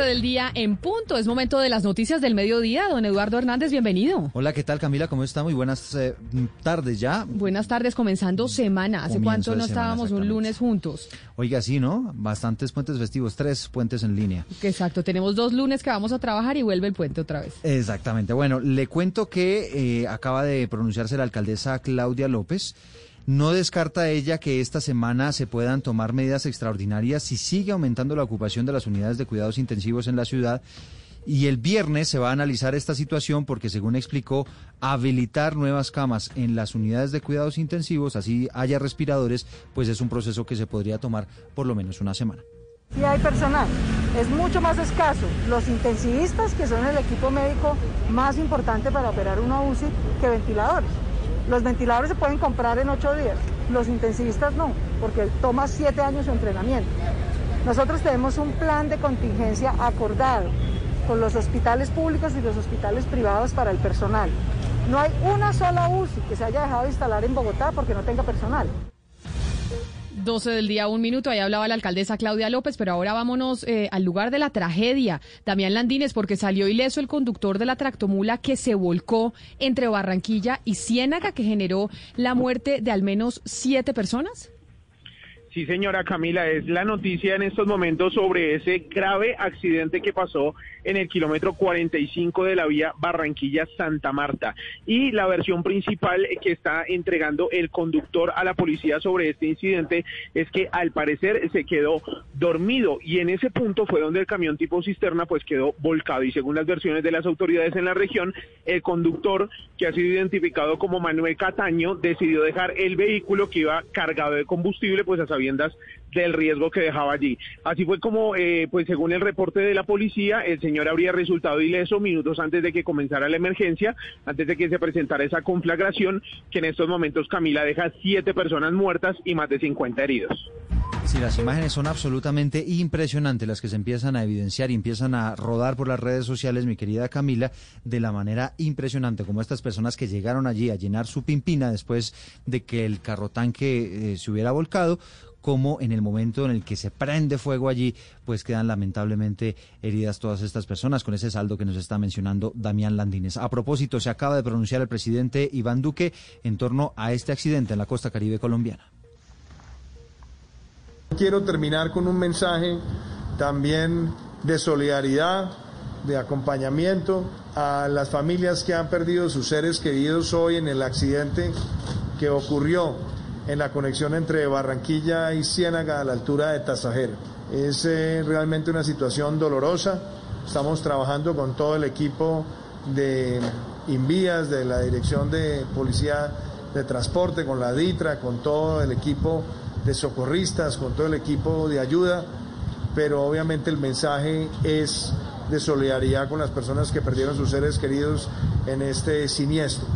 12 del día en punto. Es momento de las noticias del mediodía. Don Eduardo Hernández, bienvenido. Hola, ¿qué tal Camila? ¿Cómo está? Muy buenas eh, tardes ya. Buenas tardes, comenzando semana. ¿Hace Comienzo cuánto no semana, estábamos un lunes juntos? Oiga, sí, ¿no? Bastantes puentes festivos, tres puentes en línea. Exacto, tenemos dos lunes que vamos a trabajar y vuelve el puente otra vez. Exactamente. Bueno, le cuento que eh, acaba de pronunciarse la alcaldesa Claudia López. No descarta ella que esta semana se puedan tomar medidas extraordinarias si sigue aumentando la ocupación de las unidades de cuidados intensivos en la ciudad. Y el viernes se va a analizar esta situación porque, según explicó, habilitar nuevas camas en las unidades de cuidados intensivos, así haya respiradores, pues es un proceso que se podría tomar por lo menos una semana. Sí hay personal, es mucho más escaso. Los intensivistas, que son el equipo médico más importante para operar una UCI, que ventiladores. Los ventiladores se pueden comprar en ocho días, los intensivistas no, porque toma siete años su entrenamiento. Nosotros tenemos un plan de contingencia acordado con los hospitales públicos y los hospitales privados para el personal. No hay una sola UCI que se haya dejado de instalar en Bogotá porque no tenga personal. 12 del día, un minuto. Ahí hablaba la alcaldesa Claudia López, pero ahora vámonos eh, al lugar de la tragedia. Damián Landines, porque salió ileso el conductor de la tractomula que se volcó entre Barranquilla y Ciénaga, que generó la muerte de al menos siete personas. Sí, señora Camila, es la noticia en estos momentos sobre ese grave accidente que pasó en el kilómetro 45 de la vía Barranquilla-Santa Marta. Y la versión principal que está entregando el conductor a la policía sobre este incidente es que al parecer se quedó dormido y en ese punto fue donde el camión tipo cisterna pues quedó volcado y según las versiones de las autoridades en la región, el conductor que ha sido identificado como Manuel Cataño decidió dejar el vehículo que iba cargado de combustible pues a sabiendas del riesgo que dejaba allí. Así fue como, eh, pues según el reporte de la policía, el señor habría resultado ileso minutos antes de que comenzara la emergencia, antes de que se presentara esa conflagración, que en estos momentos Camila deja siete personas muertas y más de 50 heridos. Sí, las imágenes son absolutamente impresionantes las que se empiezan a evidenciar y empiezan a rodar por las redes sociales, mi querida Camila, de la manera impresionante, como estas personas que llegaron allí a llenar su pimpina después de que el carro tanque eh, se hubiera volcado, como en el momento en el que se prende fuego allí, pues quedan lamentablemente heridas todas estas personas, con ese saldo que nos está mencionando Damián Landines. A propósito, se acaba de pronunciar el presidente Iván Duque en torno a este accidente en la costa caribe colombiana. Quiero terminar con un mensaje también de solidaridad, de acompañamiento a las familias que han perdido sus seres queridos hoy en el accidente que ocurrió en la conexión entre Barranquilla y Ciénaga a la altura de Tasajera. Es eh, realmente una situación dolorosa. Estamos trabajando con todo el equipo de Invías, de la Dirección de Policía de Transporte, con la DITRA, con todo el equipo de socorristas, con todo el equipo de ayuda, pero obviamente el mensaje es de solidaridad con las personas que perdieron sus seres queridos en este siniestro.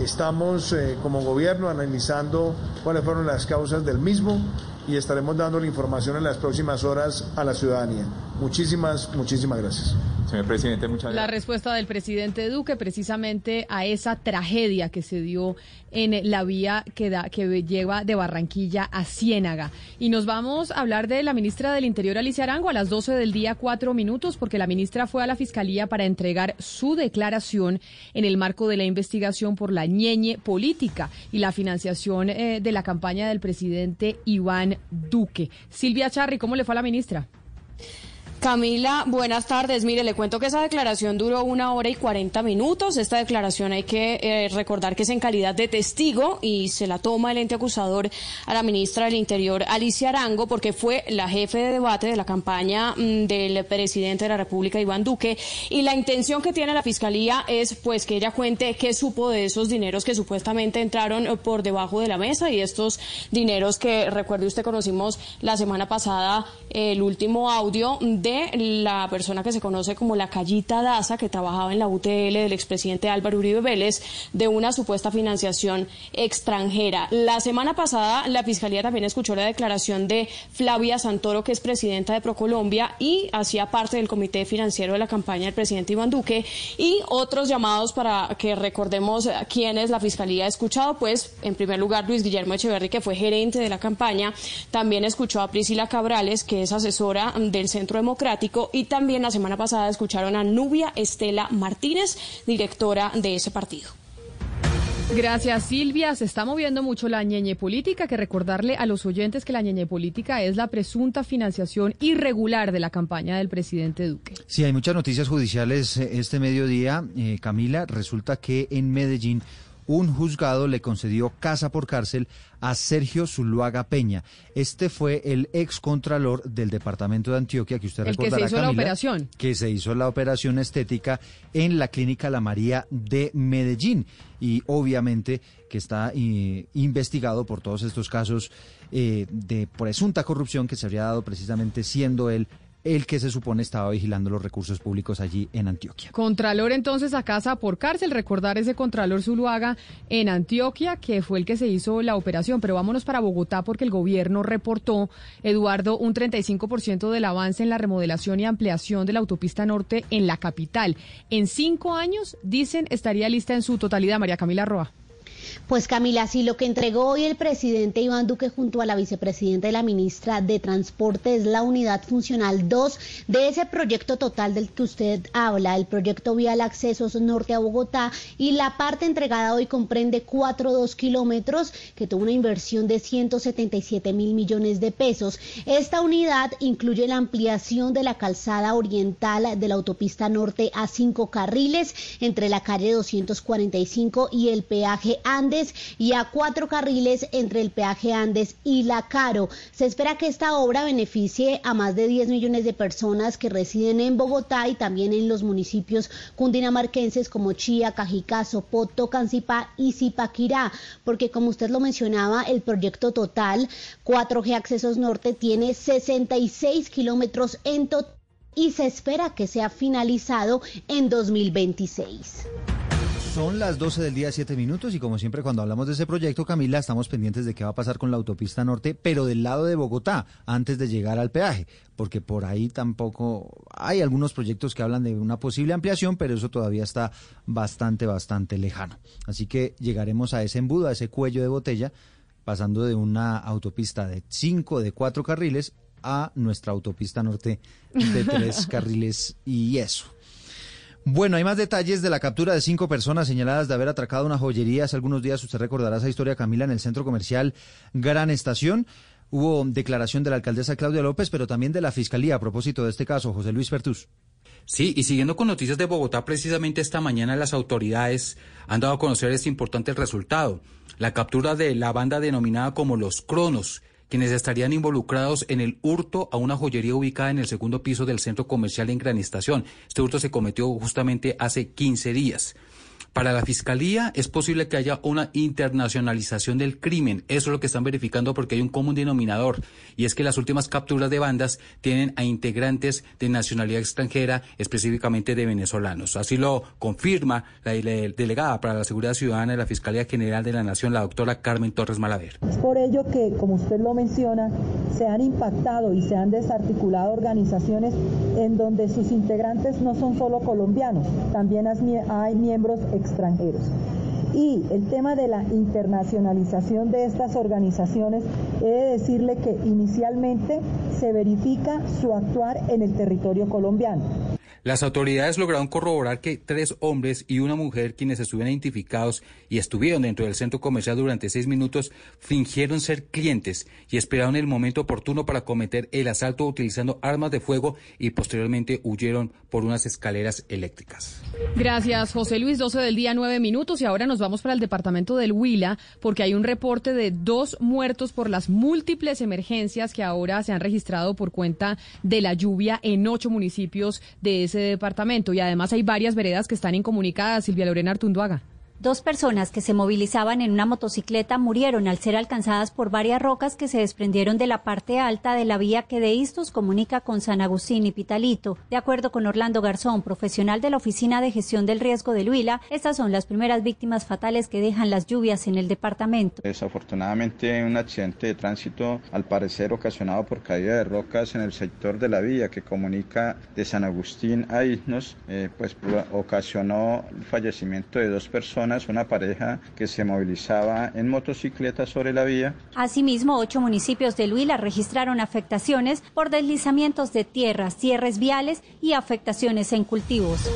Estamos eh, como gobierno analizando cuáles fueron las causas del mismo y estaremos dando la información en las próximas horas a la ciudadanía. Muchísimas, muchísimas gracias. Señor presidente, muchas La respuesta del presidente Duque precisamente a esa tragedia que se dio en la vía que, da, que lleva de Barranquilla a Ciénaga. Y nos vamos a hablar de la ministra del Interior, Alicia Arango, a las 12 del día, cuatro minutos, porque la ministra fue a la Fiscalía para entregar su declaración en el marco de la investigación por la ñeñe política y la financiación eh, de la campaña del presidente Iván Duque. Silvia Charri, ¿cómo le fue a la ministra? Camila, buenas tardes. Mire, le cuento que esa declaración duró una hora y cuarenta minutos. Esta declaración hay que eh, recordar que es en calidad de testigo y se la toma el ente acusador a la ministra del Interior, Alicia Arango, porque fue la jefe de debate de la campaña mm, del presidente de la República, Iván Duque. Y la intención que tiene la fiscalía es, pues, que ella cuente qué supo de esos dineros que supuestamente entraron eh, por debajo de la mesa y estos dineros que, recuerde usted, conocimos la semana pasada el último audio de la persona que se conoce como la Callita Daza, que trabajaba en la UTL del expresidente Álvaro Uribe Vélez, de una supuesta financiación extranjera. La semana pasada, la Fiscalía también escuchó la declaración de Flavia Santoro, que es presidenta de Procolombia y hacía parte del comité financiero de la campaña del presidente Iván Duque, y otros llamados para que recordemos quiénes la Fiscalía ha escuchado, pues, en primer lugar, Luis Guillermo Echeverri, que fue gerente de la campaña, también escuchó a Priscila Cabrales, que es asesora del Centro Democrático, y también la semana pasada escucharon a Nubia Estela Martínez, directora de ese partido. Gracias, Silvia. Se está moviendo mucho la ñeñe política. Que recordarle a los oyentes que la ñeñe política es la presunta financiación irregular de la campaña del presidente Duque. Sí, hay muchas noticias judiciales eh, este mediodía. Eh, Camila, resulta que en Medellín un juzgado le concedió casa por cárcel a Sergio Zuluaga Peña. Este fue el ex contralor del departamento de Antioquia, que usted el recordará, que se hizo la operación. Que se hizo la operación estética en la clínica La María de Medellín. Y obviamente que está eh, investigado por todos estos casos eh, de presunta corrupción que se habría dado precisamente siendo él el que se supone estaba vigilando los recursos públicos allí en Antioquia. Contralor entonces a casa por cárcel, recordar ese Contralor Zuluaga en Antioquia, que fue el que se hizo la operación. Pero vámonos para Bogotá porque el gobierno reportó, Eduardo, un 35% del avance en la remodelación y ampliación de la autopista norte en la capital. En cinco años, dicen, estaría lista en su totalidad. María Camila Roa. Pues Camila, si lo que entregó hoy el presidente Iván Duque junto a la vicepresidenta y la ministra de Transporte es la unidad funcional 2 de ese proyecto total del que usted habla, el proyecto vial accesos norte a Bogotá y la parte entregada hoy comprende 4.2 kilómetros que tuvo una inversión de 177 mil millones de pesos. Esta unidad incluye la ampliación de la calzada oriental de la autopista norte a cinco carriles entre la calle 245 y el peaje A Y a cuatro carriles entre el peaje Andes y La Caro. Se espera que esta obra beneficie a más de 10 millones de personas que residen en Bogotá y también en los municipios cundinamarquenses como Chía, Cajicá, Sopoto, Cancipá y Zipaquirá, porque como usted lo mencionaba, el proyecto total 4G Accesos Norte tiene 66 kilómetros en total y se espera que sea finalizado en 2026. Son las 12 del día, 7 minutos, y como siempre cuando hablamos de ese proyecto, Camila, estamos pendientes de qué va a pasar con la autopista norte, pero del lado de Bogotá, antes de llegar al peaje, porque por ahí tampoco hay algunos proyectos que hablan de una posible ampliación, pero eso todavía está bastante, bastante lejano. Así que llegaremos a ese embudo, a ese cuello de botella, pasando de una autopista de 5, de 4 carriles, a nuestra autopista norte de 3 carriles y eso. Bueno, hay más detalles de la captura de cinco personas señaladas de haber atracado una joyería. Hace algunos días usted recordará esa historia, Camila, en el centro comercial Gran Estación. Hubo declaración de la alcaldesa Claudia López, pero también de la Fiscalía a propósito de este caso. José Luis Pertus. Sí, y siguiendo con noticias de Bogotá, precisamente esta mañana las autoridades han dado a conocer este importante resultado, la captura de la banda denominada como los Cronos, quienes estarían involucrados en el hurto a una joyería ubicada en el segundo piso del centro comercial en Gran Estación. Este hurto se cometió justamente hace 15 días. Para la Fiscalía es posible que haya una internacionalización del crimen. Eso es lo que están verificando porque hay un común denominador y es que las últimas capturas de bandas tienen a integrantes de nacionalidad extranjera, específicamente de venezolanos. Así lo confirma la delegada para la Seguridad Ciudadana de la Fiscalía General de la Nación, la doctora Carmen Torres Malaver. Es por ello que, como usted lo menciona, se han impactado y se han desarticulado organizaciones en donde sus integrantes no son solo colombianos, también hay miembros extranjeros. Y el tema de la internacionalización de estas organizaciones, he de decirle que inicialmente se verifica su actuar en el territorio colombiano. Las autoridades lograron corroborar que tres hombres y una mujer, quienes estuvieron identificados y estuvieron dentro del centro comercial durante seis minutos, fingieron ser clientes y esperaron el momento oportuno para cometer el asalto utilizando armas de fuego y posteriormente huyeron por unas escaleras eléctricas. Gracias, José Luis. 12 del día, nueve minutos. Y ahora nos vamos para el departamento del Huila, porque hay un reporte de dos muertos por las múltiples emergencias que ahora se han registrado por cuenta de la lluvia en ocho municipios de ese departamento. Y además hay varias veredas que están incomunicadas. Silvia Lorena Artunduaga. Dos personas que se movilizaban en una motocicleta murieron al ser alcanzadas por varias rocas que se desprendieron de la parte alta de la vía que de Istos comunica con San Agustín y Pitalito. De acuerdo con Orlando Garzón, profesional de la Oficina de Gestión del Riesgo de Huila, estas son las primeras víctimas fatales que dejan las lluvias en el departamento. Desafortunadamente, un accidente de tránsito, al parecer ocasionado por caída de rocas en el sector de la vía que comunica de San Agustín a Isnos, eh, pues ocasionó el fallecimiento de dos personas una pareja que se movilizaba en motocicleta sobre la vía. Asimismo, ocho municipios de Huila registraron afectaciones por deslizamientos de tierras, cierres viales y afectaciones en cultivos.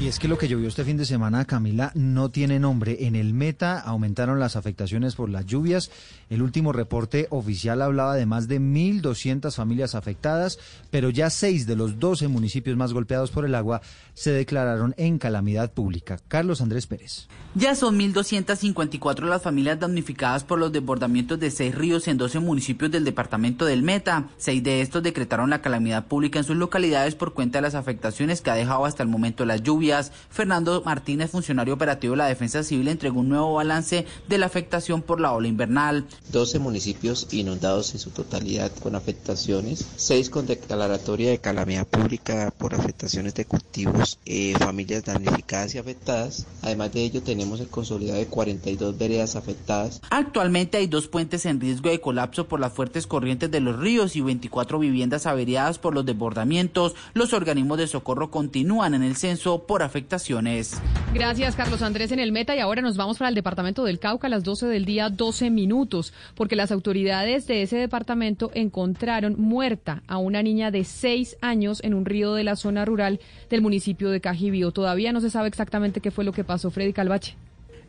Y es que lo que llovió este fin de semana, Camila, no tiene nombre. En el Meta aumentaron las afectaciones por las lluvias. El último reporte oficial hablaba de más de 1.200 familias afectadas, pero ya seis de los 12 municipios más golpeados por el agua se declararon en calamidad pública. Carlos Andrés Pérez. Ya son 1.254 las familias damnificadas por los desbordamientos de seis ríos en 12 municipios del departamento del Meta. Seis de estos decretaron la calamidad pública en sus localidades por cuenta de las afectaciones que ha dejado hasta el momento las lluvias Fernando Martínez, funcionario operativo de la Defensa Civil, entregó un nuevo balance de la afectación por la ola invernal. 12 municipios inundados en su totalidad con afectaciones, 6 con declaratoria de calamidad pública por afectaciones de cultivos, eh, familias damnificadas y afectadas. Además de ello, tenemos el consolidado de 42 veredas afectadas. Actualmente hay dos puentes en riesgo de colapso por las fuertes corrientes de los ríos y 24 viviendas averiadas por los desbordamientos. Los organismos de socorro continúan en el censo por afectaciones. Gracias, Carlos Andrés, en el Meta. Y ahora nos vamos para el departamento del Cauca a las 12 del día, 12 minutos, porque las autoridades de ese departamento encontraron muerta a una niña de 6 años en un río de la zona rural del municipio de Cajibío. Todavía no se sabe exactamente qué fue lo que pasó. Freddy Calvache.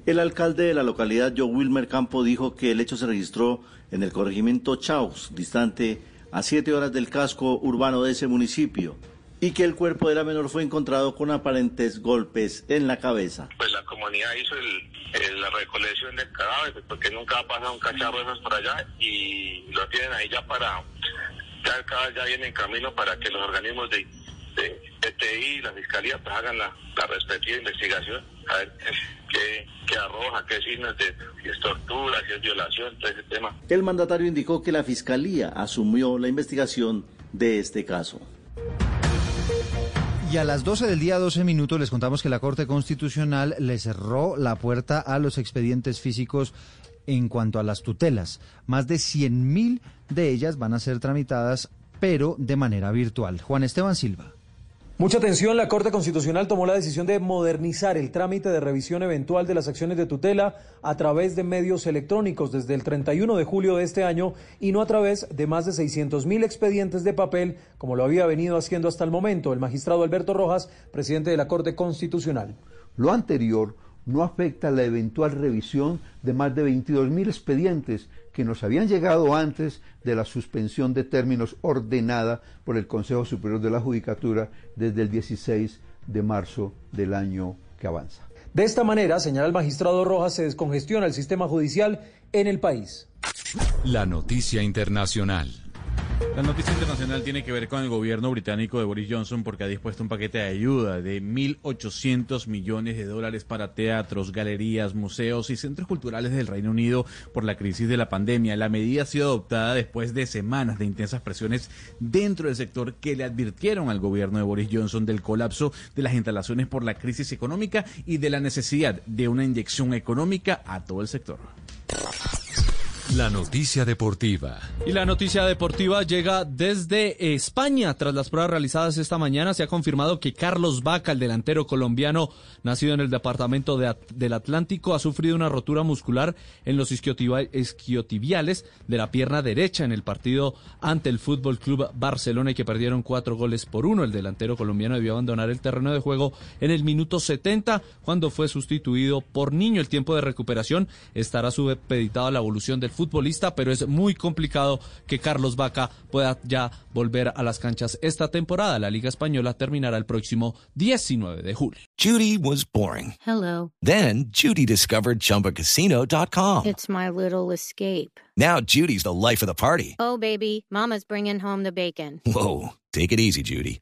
El alcalde de la localidad, Joe Wilmer Campo, dijo que el hecho se registró en el corregimiento Chaus, distante a siete horas del casco urbano de ese municipio y que el cuerpo de la menor fue encontrado con aparentes golpes en la cabeza. Pues la comunidad hizo la recolección del cadáver, porque nunca ha pasado un cacharro de esos por allá y lo tienen ahí ya para, ya el cadáver ya viene en camino para que los organismos de, de y la fiscalía pues, hagan la, respectiva investigación, a ver qué, qué arroja, qué signos de si es tortura, si es violación, todo ese tema. El mandatario indicó que la fiscalía asumió la investigación de este caso. Y a las 12 del día, 12 minutos, les contamos que la Corte Constitucional le cerró la puerta a los expedientes físicos en cuanto a las tutelas. Más de 100.000 de ellas van a ser tramitadas, pero de manera virtual. Juan Esteban Silva. Mucha atención, la Corte Constitucional tomó la decisión de modernizar el trámite de revisión eventual de las acciones de tutela a través de medios electrónicos desde el 31 de julio de este año y no a través de más de 600 mil expedientes de papel como lo había venido haciendo hasta el momento el magistrado Alberto Rojas, presidente de la Corte Constitucional. Lo anterior no afecta la eventual revisión de más de 22 mil expedientes que nos habían llegado antes de la suspensión de términos ordenada por el Consejo Superior de la Judicatura desde el 16 de marzo del año que avanza. De esta manera, señala el magistrado Rojas, se descongestiona el sistema judicial en el país. La noticia internacional. La noticia internacional tiene que ver con el gobierno británico de Boris Johnson porque ha dispuesto un paquete de ayuda de 1.800 millones de dólares para teatros, galerías, museos y centros culturales del Reino Unido por la crisis de la pandemia. La medida ha sido adoptada después de semanas de intensas presiones dentro del sector que le advirtieron al gobierno de Boris Johnson del colapso de las instalaciones por la crisis económica y de la necesidad de una inyección económica a todo el sector. La noticia deportiva. Y la noticia deportiva llega desde España. Tras las pruebas realizadas esta mañana, se ha confirmado que Carlos Vaca, el delantero colombiano nacido en el departamento de, del Atlántico, ha sufrido una rotura muscular en los isquiotibiales de la pierna derecha en el partido ante el Fútbol Club Barcelona y que perdieron cuatro goles por uno. El delantero colombiano debió abandonar el terreno de juego en el minuto 70 cuando fue sustituido por Niño. El tiempo de recuperación estará supeditado a la evolución del futbolista, pero es muy complicado que Carlos Vaca pueda ya volver a las canchas esta temporada. La Liga Española terminará el próximo 19 de julio. Judy was boring. Hello. Then Judy discovered chumbacasino.com. It's my little escape. Now Judy's the life of the party. Oh, baby, Mama's bringing home the bacon. Whoa. Take it easy, Judy.